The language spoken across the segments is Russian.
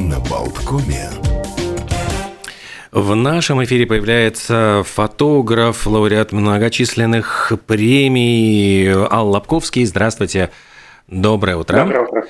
на Болткоме. В нашем эфире появляется фотограф, лауреат многочисленных премий Алла Лобковский. Здравствуйте. Доброе утро. Доброе утро.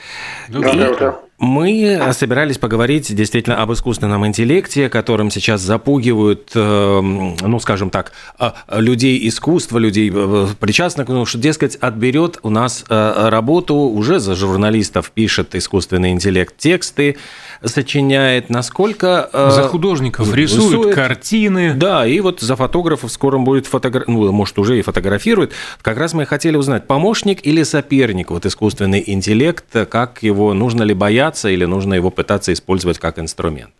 Доброе утро. Мы собирались поговорить действительно об искусственном интеллекте, которым сейчас запугивают, эм, ну, скажем так, э, людей искусства, людей э, причастных, ну, что, дескать, отберет у нас э, работу, уже за журналистов пишет искусственный интеллект тексты, сочиняет, насколько... За художников рисует, рисует картины. Да, и вот за фотографов скоро будет фотографировать, ну, может, уже и фотографирует. Как раз мы хотели узнать, помощник или соперник, вот искусственный интеллект, как его, нужно ли бояться, бояться или нужно его пытаться использовать как инструмент?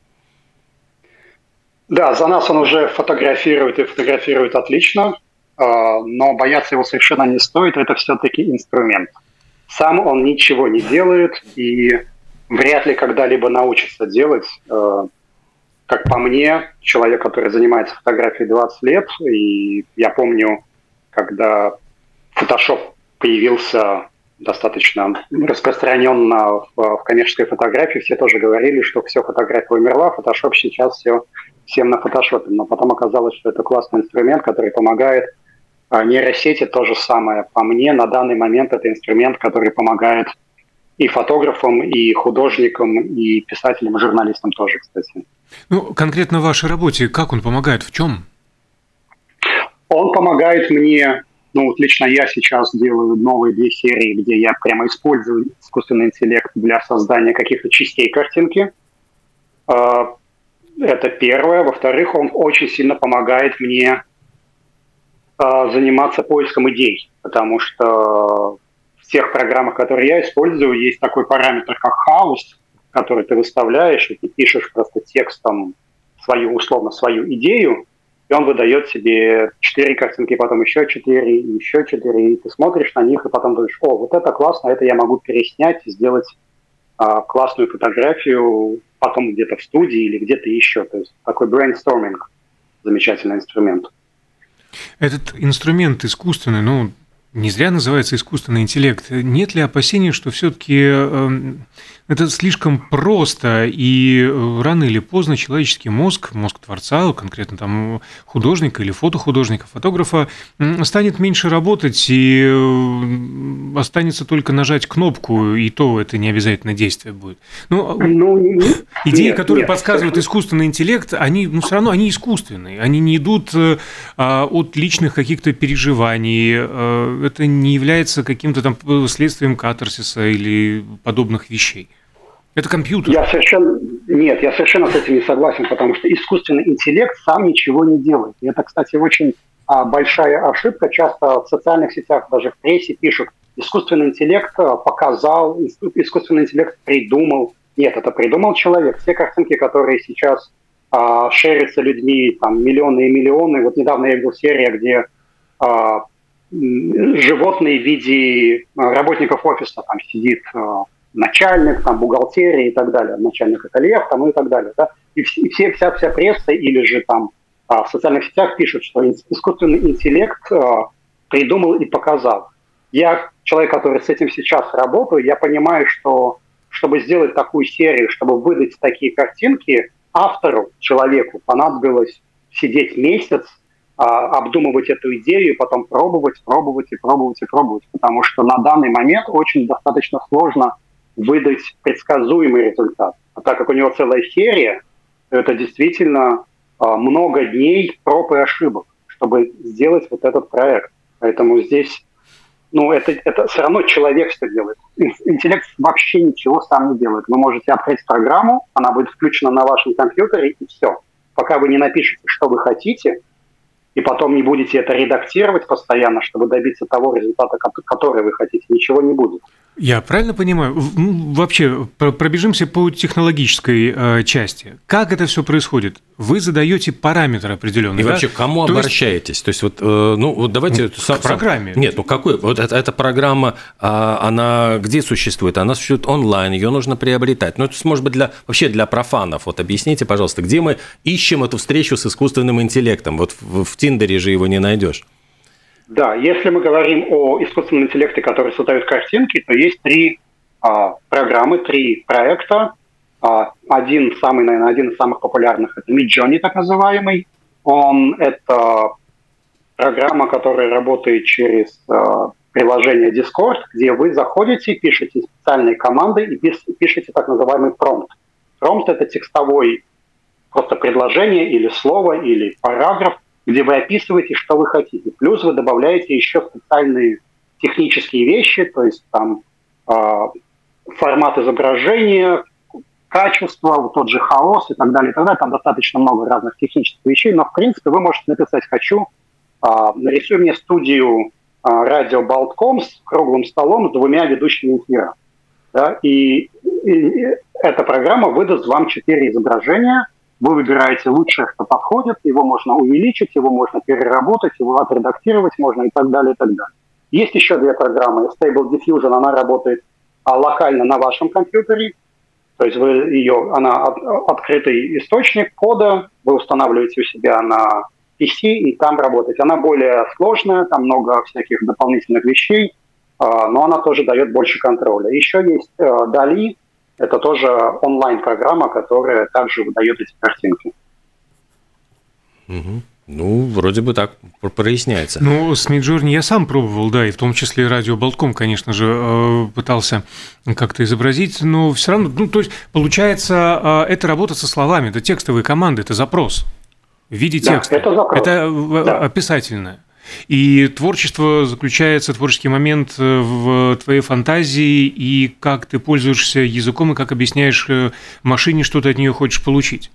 Да, за нас он уже фотографирует и фотографирует отлично, а, но бояться его совершенно не стоит, это все-таки инструмент. Сам он ничего не делает и вряд ли когда-либо научится делать. А, как по мне, человек, который занимается фотографией 20 лет, и я помню, когда Photoshop появился достаточно распространенно в, в коммерческой фотографии. Все тоже говорили, что все, фотография умерла, фотошоп сейчас все всем на фотошопе. Но потом оказалось, что это классный инструмент, который помогает а нейросети то же самое. По мне, на данный момент это инструмент, который помогает и фотографам, и художникам, и писателям, и журналистам тоже, кстати. Ну, конкретно в вашей работе, как он помогает, в чем? Он помогает мне ну, вот лично я сейчас делаю новые две серии, где я прямо использую искусственный интеллект для создания каких-то частей картинки. А, это первое. Во-вторых, он очень сильно помогает мне а, заниматься поиском идей, потому что в тех программах, которые я использую, есть такой параметр, как хаос, который ты выставляешь, и ты пишешь просто текстом свою, условно, свою идею, и он выдает себе четыре картинки, потом еще четыре, еще четыре, и ты смотришь на них, и потом думаешь, о, вот это классно, это я могу переснять и сделать а, классную фотографию потом где-то в студии или где-то еще. То есть такой brainstorming, замечательный инструмент. Этот инструмент искусственный, ну, не зря называется искусственный интеллект. Нет ли опасений, что все-таки эм, это слишком просто, и э, рано или поздно человеческий мозг, мозг творца, конкретно там художника или фотохудожника, фотографа, станет меньше работать, и э, останется только нажать кнопку, и то это не обязательно действие будет. Ну, ну идеи, нет, которые нет. подсказывают искусственный интеллект, они, ну, все равно они искусственные, они не идут э, а, от личных каких-то переживаний, это не является каким-то там следствием катарсиса или подобных вещей. Это компьютер. Я совершенно нет, я совершенно с этим не согласен, потому что искусственный интеллект сам ничего не делает. И это, кстати, очень а, большая ошибка. Часто в социальных сетях, даже в прессе пишут, искусственный интеллект а, показал, искусственный интеллект придумал. Нет, это придумал человек. Все картинки, которые сейчас а, шерятся людьми, там миллионы и миллионы. Вот недавно я видел серию, где а, животные в виде а, работников офиса там сидит а, начальник, там, бухгалтерии и так далее, начальник ателье, там, и так далее. Да? И, все, вся, вся пресса или же там а, в социальных сетях пишут, что искусственный интеллект а, придумал и показал. Я человек, который с этим сейчас работаю, я понимаю, что чтобы сделать такую серию, чтобы выдать такие картинки, автору, человеку понадобилось сидеть месяц, а, обдумывать эту идею, потом пробовать, пробовать и пробовать и пробовать, потому что на данный момент очень достаточно сложно выдать предсказуемый результат. А так как у него целая серия, это действительно а, много дней проб и ошибок, чтобы сделать вот этот проект. Поэтому здесь, ну, это, это все равно человек все делает. Интеллект вообще ничего сам не делает. Вы можете открыть программу, она будет включена на вашем компьютере, и все. Пока вы не напишете, что вы хотите, и потом не будете это редактировать постоянно, чтобы добиться того результата, который вы хотите, ничего не будет. Я правильно понимаю? Вообще, пробежимся по технологической э, части. Как это все происходит? Вы задаете параметры определенные. И да? вообще, к кому То обращаетесь? Есть... То есть, вот, э, ну, вот давайте. К сам, программе. Нет, ну какой? Вот эта, эта программа, э, она где существует? Она существует онлайн, ее нужно приобретать. Ну, это может быть для вообще для профанов. Вот объясните, пожалуйста, где мы ищем эту встречу с искусственным интеллектом? Вот в, в Тиндере же его не найдешь. Да, если мы говорим о искусственном интеллекте, который создает картинки, то есть три а, программы, три проекта. А, один самый, наверное, один из самых популярных это Midjourney, так называемый. Он это программа, которая работает через а, приложение Discord, где вы заходите, пишете специальные команды и пишете так называемый промпт. Промпт – это текстовой просто предложение или слово, или параграф, где вы описываете, что вы хотите. Плюс вы добавляете еще специальные технические вещи, то есть там э, формат изображения, качество, вот тот же хаос и так далее, и так далее. Там достаточно много разных технических вещей, но в принципе вы можете написать «хочу», э, нарисуй мне студию а, радио Болтком с круглым столом с двумя ведущими эфира. Да, и, и эта программа выдаст вам четыре изображения. Вы выбираете лучшее, что подходит, его можно увеличить, его можно переработать, его отредактировать можно и так далее, и так далее. Есть еще две программы. Stable Diffusion, она работает а, локально на вашем компьютере, то есть вы ее, она от, открытый источник кода, вы устанавливаете у себя на PC и там работать. Она более сложная, там много всяких дополнительных вещей, а, но она тоже дает больше контроля. Еще есть Dali, э, это тоже онлайн-программа, которая также выдает эти картинки. Угу. Ну, вроде бы так проясняется. Ну, с Midjourney я сам пробовал, да, и в том числе радио Болтком, конечно же, э, пытался как-то изобразить, но все равно, ну, то есть, получается, э, это работа со словами, это текстовые команды, это запрос в виде да, текста. Это, запрос. это да. описательное. И творчество заключается, творческий момент э, в твоей фантазии и как ты пользуешься языком и как объясняешь э, машине, что ты от нее хочешь получить.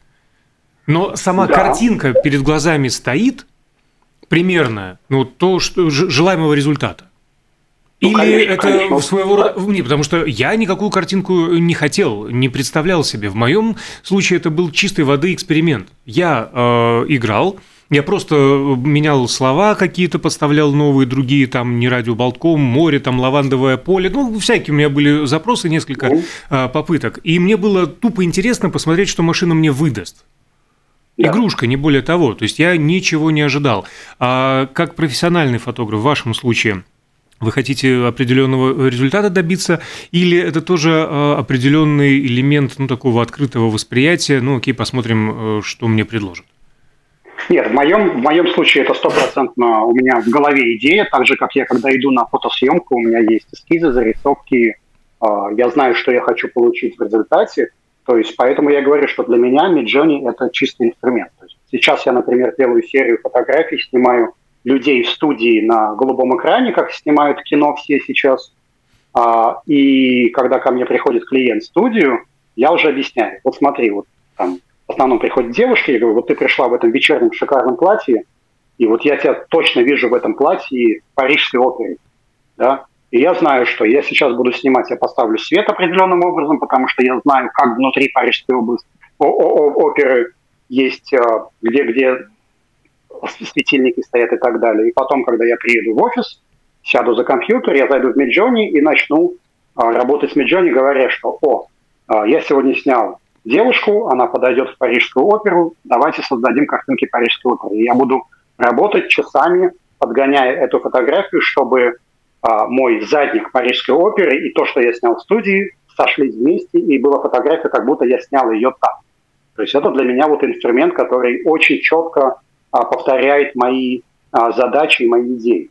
Но сама да. картинка перед глазами стоит примерно, ну, то, что желаемого результата. Ну, Или конечно, это конечно. своего рода... Не, потому что я никакую картинку не хотел, не представлял себе. В моем случае это был чистой воды эксперимент. Я э, играл, я просто менял слова какие-то, подставлял новые, другие, там, не радио Болтком, море, там, лавандовое поле. Ну, всякие у меня были запросы, несколько э, попыток. И мне было тупо интересно посмотреть, что машина мне выдаст. Да. Игрушка, не более того. То есть я ничего не ожидал. А как профессиональный фотограф в вашем случае – вы хотите определенного результата добиться, или это тоже э, определенный элемент ну, такого открытого восприятия, ну окей, посмотрим, э, что мне предложат? Нет, в моем, в моем случае это стопроцентно у меня в голове идея, так же, как я, когда иду на фотосъемку, у меня есть эскизы, зарисовки, э, я знаю, что я хочу получить в результате, то есть поэтому я говорю, что для меня Midjourney – это чистый инструмент. То есть сейчас я, например, делаю серию фотографий, снимаю людей в студии на голубом экране, как снимают кино все сейчас. А, и когда ко мне приходит клиент в студию, я уже объясняю. Вот смотри, вот там основном приходят девушки, я говорю, вот ты пришла в этом вечернем шикарном платье, и вот я тебя точно вижу в этом платье Парижской опере. Да? И я знаю, что я сейчас буду снимать, я поставлю свет определенным образом, потому что я знаю, как внутри Парижской области оперы есть, а, где, где светильники стоят и так далее. И потом, когда я приеду в офис, сяду за компьютер, я зайду в Midjourney и начну а, работать с Midjourney, говоря, что «О, а, я сегодня снял девушку, она подойдет в Парижскую оперу, давайте создадим картинки Парижской оперы». Я буду работать часами, подгоняя эту фотографию, чтобы а, мой задник Парижской оперы и то, что я снял в студии, сошлись вместе, и была фотография, как будто я снял ее там. То есть это для меня вот инструмент, который очень четко а, повторяет мои а, задачи и мои идеи.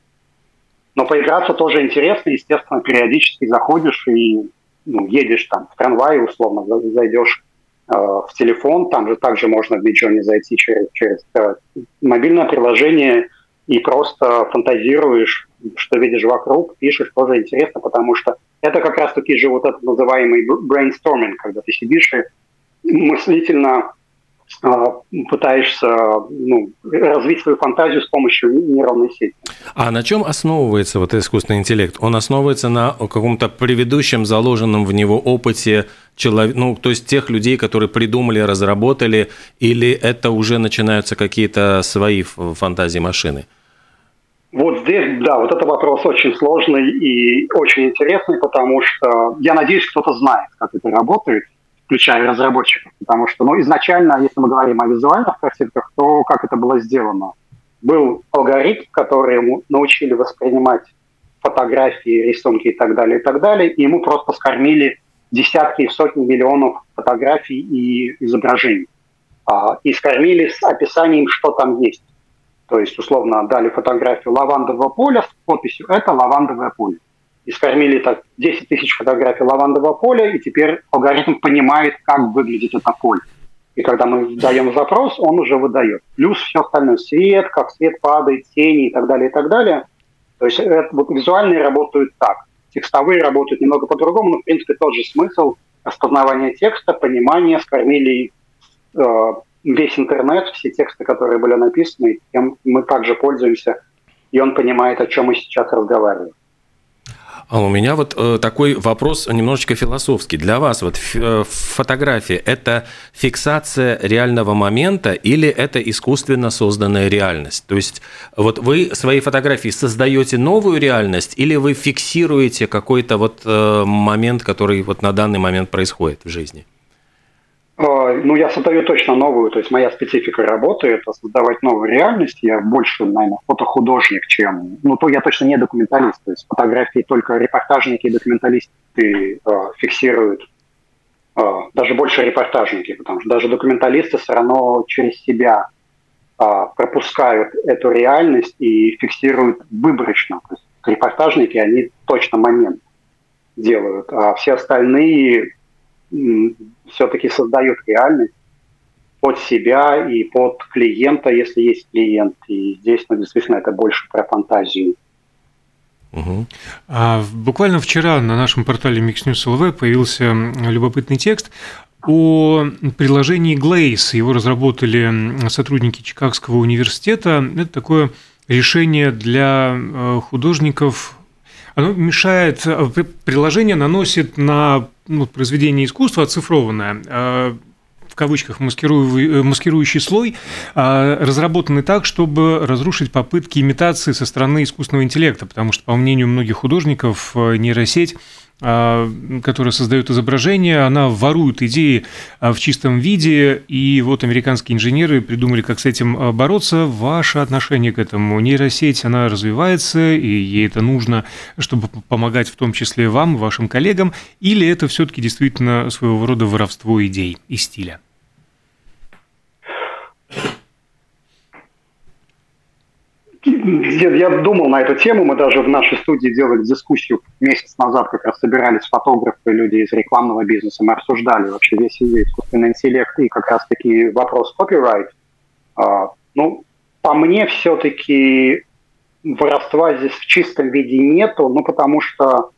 Но поиграться тоже интересно, естественно, периодически заходишь и ну, едешь там в трамвае, условно, зайдешь в телефон, там же также можно в не зайти через, через э, мобильное приложение и просто фантазируешь, что видишь вокруг, пишешь, тоже интересно, потому что это как раз-таки же вот этот называемый brainstorming, когда ты сидишь и мыслительно пытаешься ну, развить свою фантазию с помощью нейронной сети. А на чем основывается вот искусственный интеллект? Он основывается на каком-то предыдущем заложенном в него опыте человек, ну, то есть тех людей, которые придумали, разработали, или это уже начинаются какие-то свои фантазии машины? Вот здесь, да, вот это вопрос очень сложный и очень интересный, потому что я надеюсь, кто-то знает, как это работает включая разработчиков. Потому что ну, изначально, если мы говорим о визуальных картинках, то как это было сделано? Был алгоритм, который ему научили воспринимать фотографии, рисунки и так далее, и так далее, и ему просто скормили десятки и сотни миллионов фотографий и изображений. А, и скормили с описанием, что там есть. То есть, условно, дали фотографию лавандового поля с подписью «это лавандовое поле». И скормили так 10 тысяч фотографий лавандового поля, и теперь алгоритм понимает, как выглядит это поле. И когда мы даем запрос, он уже выдает. Плюс все остальное, свет, как свет падает, тени и так далее, и так далее. То есть это, вот визуальные работают так. Текстовые работают немного по-другому, но в принципе тот же смысл распознавания текста, понимания, скормили э, весь интернет, все тексты, которые были написаны, тем мы также пользуемся, и он понимает, о чем мы сейчас разговариваем. А у меня вот э, такой вопрос немножечко философский. Для вас вот э, фотография – это фиксация реального момента или это искусственно созданная реальность? То есть вот вы своей фотографией создаете новую реальность или вы фиксируете какой-то вот э, момент, который вот на данный момент происходит в жизни? Э, ну, я создаю точно новую, то есть моя специфика работы – это создавать новую реальность. Я больше, наверное, фотохудожник, чем… Ну, то я точно не документалист, то есть фотографии только репортажники и документалисты э, фиксируют, э, даже больше репортажники, потому что даже документалисты все равно через себя э, пропускают эту реальность и фиксируют выборочно. То есть репортажники, они точно момент делают, а все остальные все-таки создают реальность под себя и под клиента, если есть клиент. И здесь, ну, действительно, это больше про фантазию. Угу. А, буквально вчера на нашем портале Mix LV появился любопытный текст о приложении Glaze. Его разработали сотрудники Чикагского университета. Это такое решение для э, художников оно мешает, э, приложение наносит на ну, произведение искусства оцифрованное, э, в кавычках маскирующий, э, маскирующий слой, разработанный так, чтобы разрушить попытки имитации со стороны искусственного интеллекта, потому что, по мнению многих художников, нейросеть а, которая создает изображение, она ворует идеи а, в чистом виде, и вот американские инженеры придумали, как с этим а, бороться. Ваше отношение к этому? Нейросеть, она развивается, и ей это нужно, чтобы помогать в том числе вам, вашим коллегам, или это все-таки действительно своего рода воровство идей и стиля? Я думал на эту тему, мы даже в нашей студии делали дискуссию месяц назад, как раз собирались фотографы, люди из рекламного бизнеса, мы обсуждали вообще весь искусственный интеллект и как раз-таки вопрос копирайт. А, ну, по мне все-таки воровства здесь в чистом виде нету, ну потому что,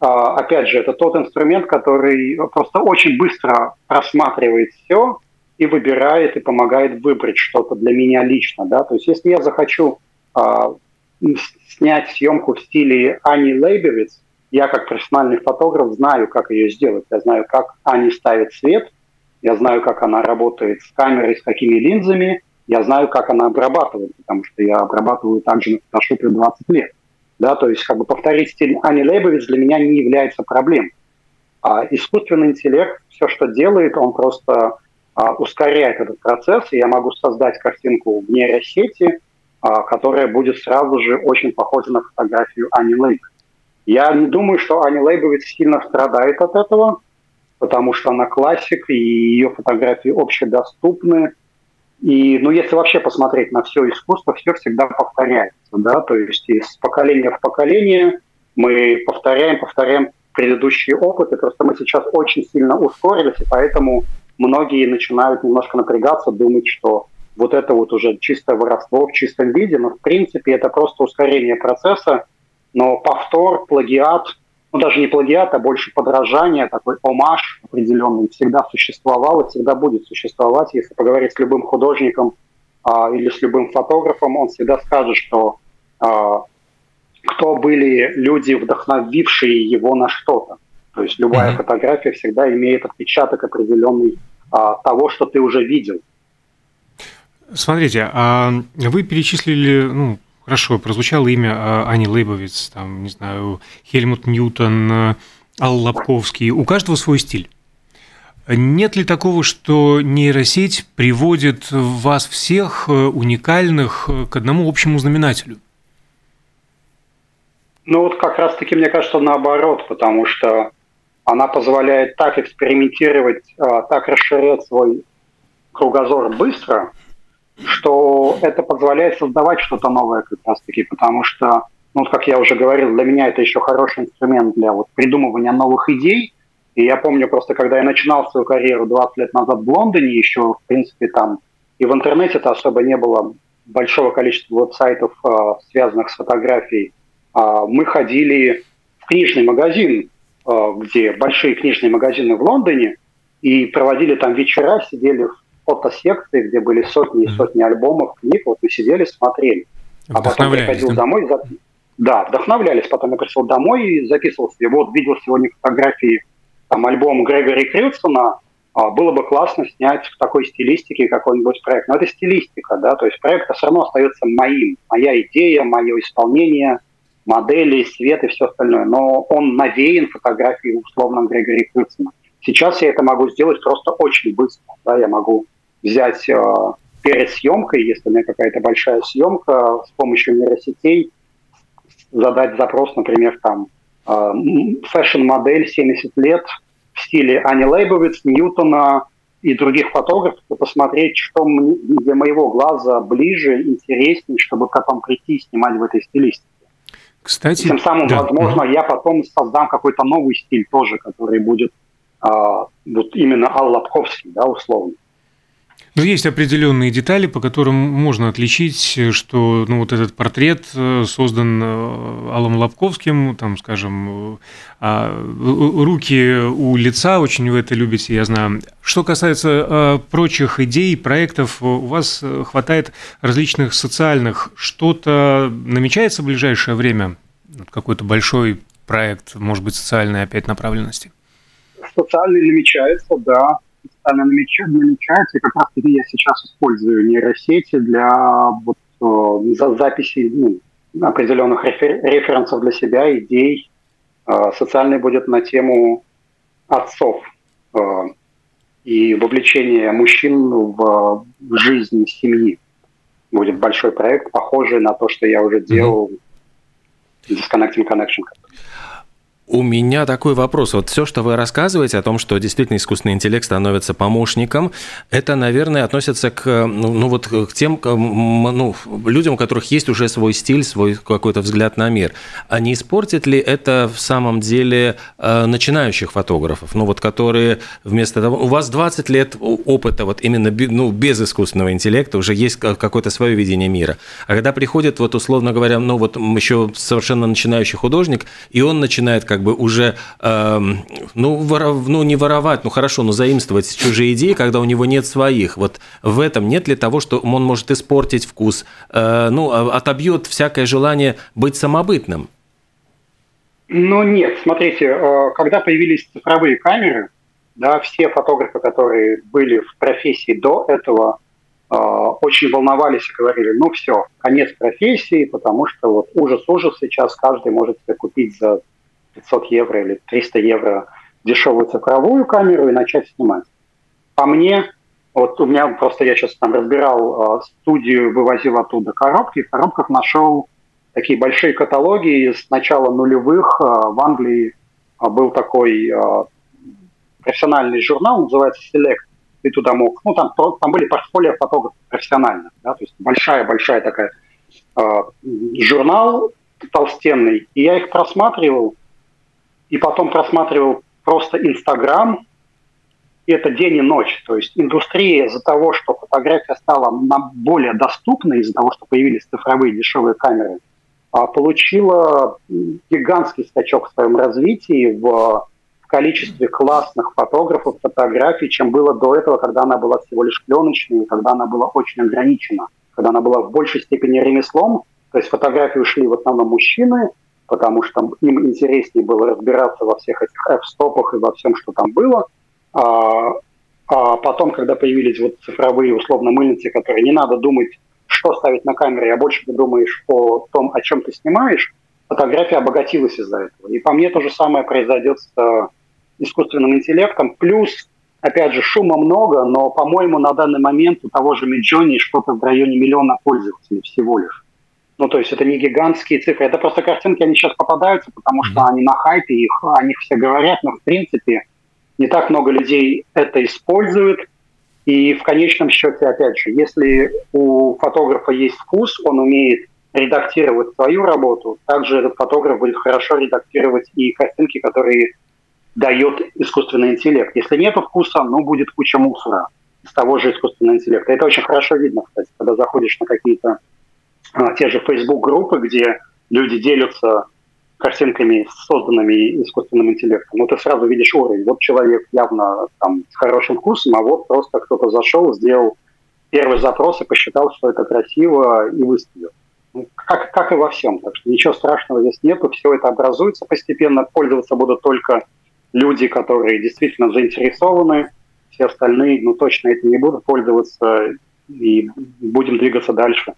а, опять же, это тот инструмент, который просто очень быстро просматривает все и выбирает и помогает выбрать что-то для меня лично, да, то есть если я захочу снять съемку в стиле Ани Лейбовиц, я как профессиональный фотограф знаю, как ее сделать. Я знаю, как Ани ставит свет, я знаю, как она работает с камерой, с какими линзами, я знаю, как она обрабатывает, потому что я обрабатываю также на фотошопе 20 лет. Да, то есть как бы повторить стиль Ани Лейбовиц для меня не является проблемой. А искусственный интеллект все, что делает, он просто а, ускоряет этот процесс, и я могу создать картинку в нейросети, а, которая будет сразу же очень похожа на фотографию Ани Лейбовиц. Я не думаю, что Ани Лейбовиц сильно страдает от этого, потому что она классик, и ее фотографии общедоступны. И, ну, если вообще посмотреть на все искусство, все всегда повторяется, да, то есть из поколения в поколение мы повторяем, повторяем предыдущие опыты, просто мы сейчас очень сильно ускорились, и поэтому многие начинают немножко напрягаться, думать, что вот это вот уже чистое воровство в чистом виде, но в принципе это просто ускорение процесса, но повтор, плагиат, ну даже не плагиат, а больше подражание, такой омаж определенный всегда существовал и всегда будет существовать. Если поговорить с любым художником а, или с любым фотографом, он всегда скажет, что а, кто были люди, вдохновившие его на что-то. То есть любая mm-hmm. фотография всегда имеет отпечаток определенный а, того, что ты уже видел. Смотрите, а вы перечислили, ну, хорошо, прозвучало имя а, Ани Лейбовиц, там, не знаю, Хельмут Ньютон, Алла Лобковский. У каждого свой стиль. Нет ли такого, что нейросеть приводит вас всех э, уникальных к одному общему знаменателю? Ну вот как раз-таки мне кажется наоборот, потому что она позволяет так экспериментировать, а, так расширять свой кругозор быстро, что это позволяет создавать что-то новое как раз-таки, потому что, ну, как я уже говорил, для меня это еще хороший инструмент для вот придумывания новых идей. И я помню просто, когда я начинал свою карьеру 20 лет назад в Лондоне, еще, в принципе, там и в интернете-то особо не было большого количества веб-сайтов, а, связанных с фотографией. А, мы ходили в книжный магазин Э, где большие книжные магазины в Лондоне, и проводили там вечера, сидели в фотосекции, где были сотни и сотни альбомов, книг, вот мы сидели, смотрели. А потом приходил да? домой, да, вдохновлялись, потом я пришел домой и записывал себе, вот видел сегодня фотографии, там альбом Грегори Крилсона, а, было бы классно снять в такой стилистике какой-нибудь проект. Но это стилистика, да, то есть проект все равно остается моим, моя идея, мое исполнение – модели, свет и все остальное. Но он навеян фотографией условно Грегори Крыцина. Сейчас я это могу сделать просто очень быстро. Да, я могу взять э, перед съемкой, если у меня какая-то большая съемка, с помощью нейросетей задать запрос, например, там э, фэшн-модель 70 лет в стиле Ани Лейбовиц, Ньютона и других фотографов, и посмотреть, что мне, для моего глаза ближе, интереснее, чтобы потом прийти и снимать в этой стилистике. Кстати, Тем самым, да. возможно, я потом создам какой-то новый стиль тоже, который будет а, вот именно Ал Лобковский, да, условно. Но есть определенные детали, по которым можно отличить, что ну, вот этот портрет э, создан э, Аллом Лобковским, там, скажем, а, руки у лица, очень вы это любите, я знаю. Что касается э, прочих идей, проектов, у вас хватает различных социальных. Что-то намечается в ближайшее время? Какой-то большой проект, может быть, социальной опять направленности? Социальный намечается, да она намечается, и как раз таки я сейчас использую нейросети для вот, э, за записи ну, определенных рефер, референсов для себя, идей. Э, социальный будет на тему отцов э, и вовлечение мужчин в, в жизнь семьи. Будет большой проект, похожий на то, что я уже делал mm-hmm. Disconnecting Connection. У меня такой вопрос. Вот все, что вы рассказываете о том, что действительно искусственный интеллект становится помощником, это, наверное, относится к, ну, ну вот к тем ну, людям, у которых есть уже свой стиль, свой какой-то взгляд на мир. А не испортит ли это в самом деле э, начинающих фотографов, ну вот которые вместо того... У вас 20 лет опыта вот именно ну, без искусственного интеллекта, уже есть какое-то свое видение мира. А когда приходит, вот условно говоря, ну вот еще совершенно начинающий художник, и он начинает как бы уже, э, ну, воров, ну, не воровать, ну, хорошо, но заимствовать чужие идеи, когда у него нет своих. Вот в этом нет ли того, что он может испортить вкус, э, ну, а, отобьет всякое желание быть самобытным? Ну, нет, смотрите, э, когда появились цифровые камеры, да, все фотографы, которые были в профессии до этого, э, очень волновались и говорили, ну все, конец профессии, потому что вот ужас-ужас сейчас каждый может себе купить за 500 евро или 300 евро дешевую цифровую камеру и начать снимать. По мне, вот у меня просто я сейчас там разбирал э, студию, вывозил оттуда коробки, в коробках нашел такие большие каталоги с начала нулевых. Э, в Англии э, был такой э, профессиональный журнал, называется Select. Ты туда мог, ну там, там были портфолио фотографов профессиональных, да, то есть большая-большая такая э, журнал толстенный, и я их просматривал, и потом просматривал просто Инстаграм, и это день и ночь. То есть индустрия из-за того, что фотография стала более доступной, из-за того, что появились цифровые дешевые камеры, а, получила гигантский скачок в своем развитии в количестве классных фотографов, фотографий, чем было до этого, когда она была всего лишь пленочной, когда она была очень ограничена, когда она была в большей степени ремеслом, то есть фотографии ушли в основном мужчины, потому что им интереснее было разбираться во всех этих F-стопах и во всем, что там было. А, а потом, когда появились вот цифровые условно мыльницы, которые не надо думать, что ставить на камере, а больше ты думаешь о том, о чем ты снимаешь, фотография обогатилась из-за этого. И по мне то же самое произойдет с э, искусственным интеллектом. Плюс, опять же, шума много, но, по-моему, на данный момент у того же Миджони что-то в районе миллиона пользователей всего лишь. Ну, то есть это не гигантские цифры, это просто картинки, они сейчас попадаются, потому что они на хайпе, их, о них все говорят, но в принципе не так много людей это используют. И в конечном счете, опять же, если у фотографа есть вкус, он умеет редактировать свою работу, также этот фотограф будет хорошо редактировать и картинки, которые дает искусственный интеллект. Если нет вкуса, ну, будет куча мусора из того же искусственного интеллекта. Это очень хорошо видно, кстати, когда заходишь на какие-то те же Facebook-группы, где люди делятся картинками, созданными искусственным интеллектом. Ну, ты сразу видишь уровень. Вот человек явно там с хорошим вкусом, а вот просто кто-то зашел, сделал первый запрос и посчитал, что это красиво, и выставил. Ну, как, как и во всем. Так что ничего страшного здесь нету, все это образуется постепенно. Пользоваться будут только люди, которые действительно заинтересованы, все остальные, ну, точно этим не будут пользоваться, и будем двигаться дальше.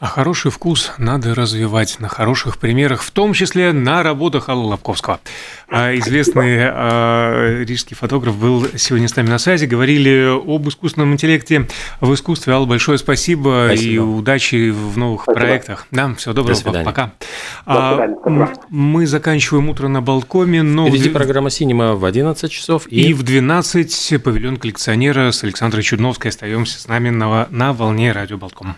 А хороший вкус надо развивать на хороших примерах, в том числе на работах Аллы Лобковского. А известный э, рижский фотограф был сегодня с нами на связи. Говорили об искусственном интеллекте в искусстве. Алла, большое спасибо, спасибо. и удачи в новых спасибо. проектах. Да, всего доброго, До пока. А, мы заканчиваем утро на Балкоме. Но Впереди в... программа «Синема» в 11 часов. И... и в 12 павильон коллекционера с Александрой Чудновской. Остаемся с нами на, на волне радио Балком.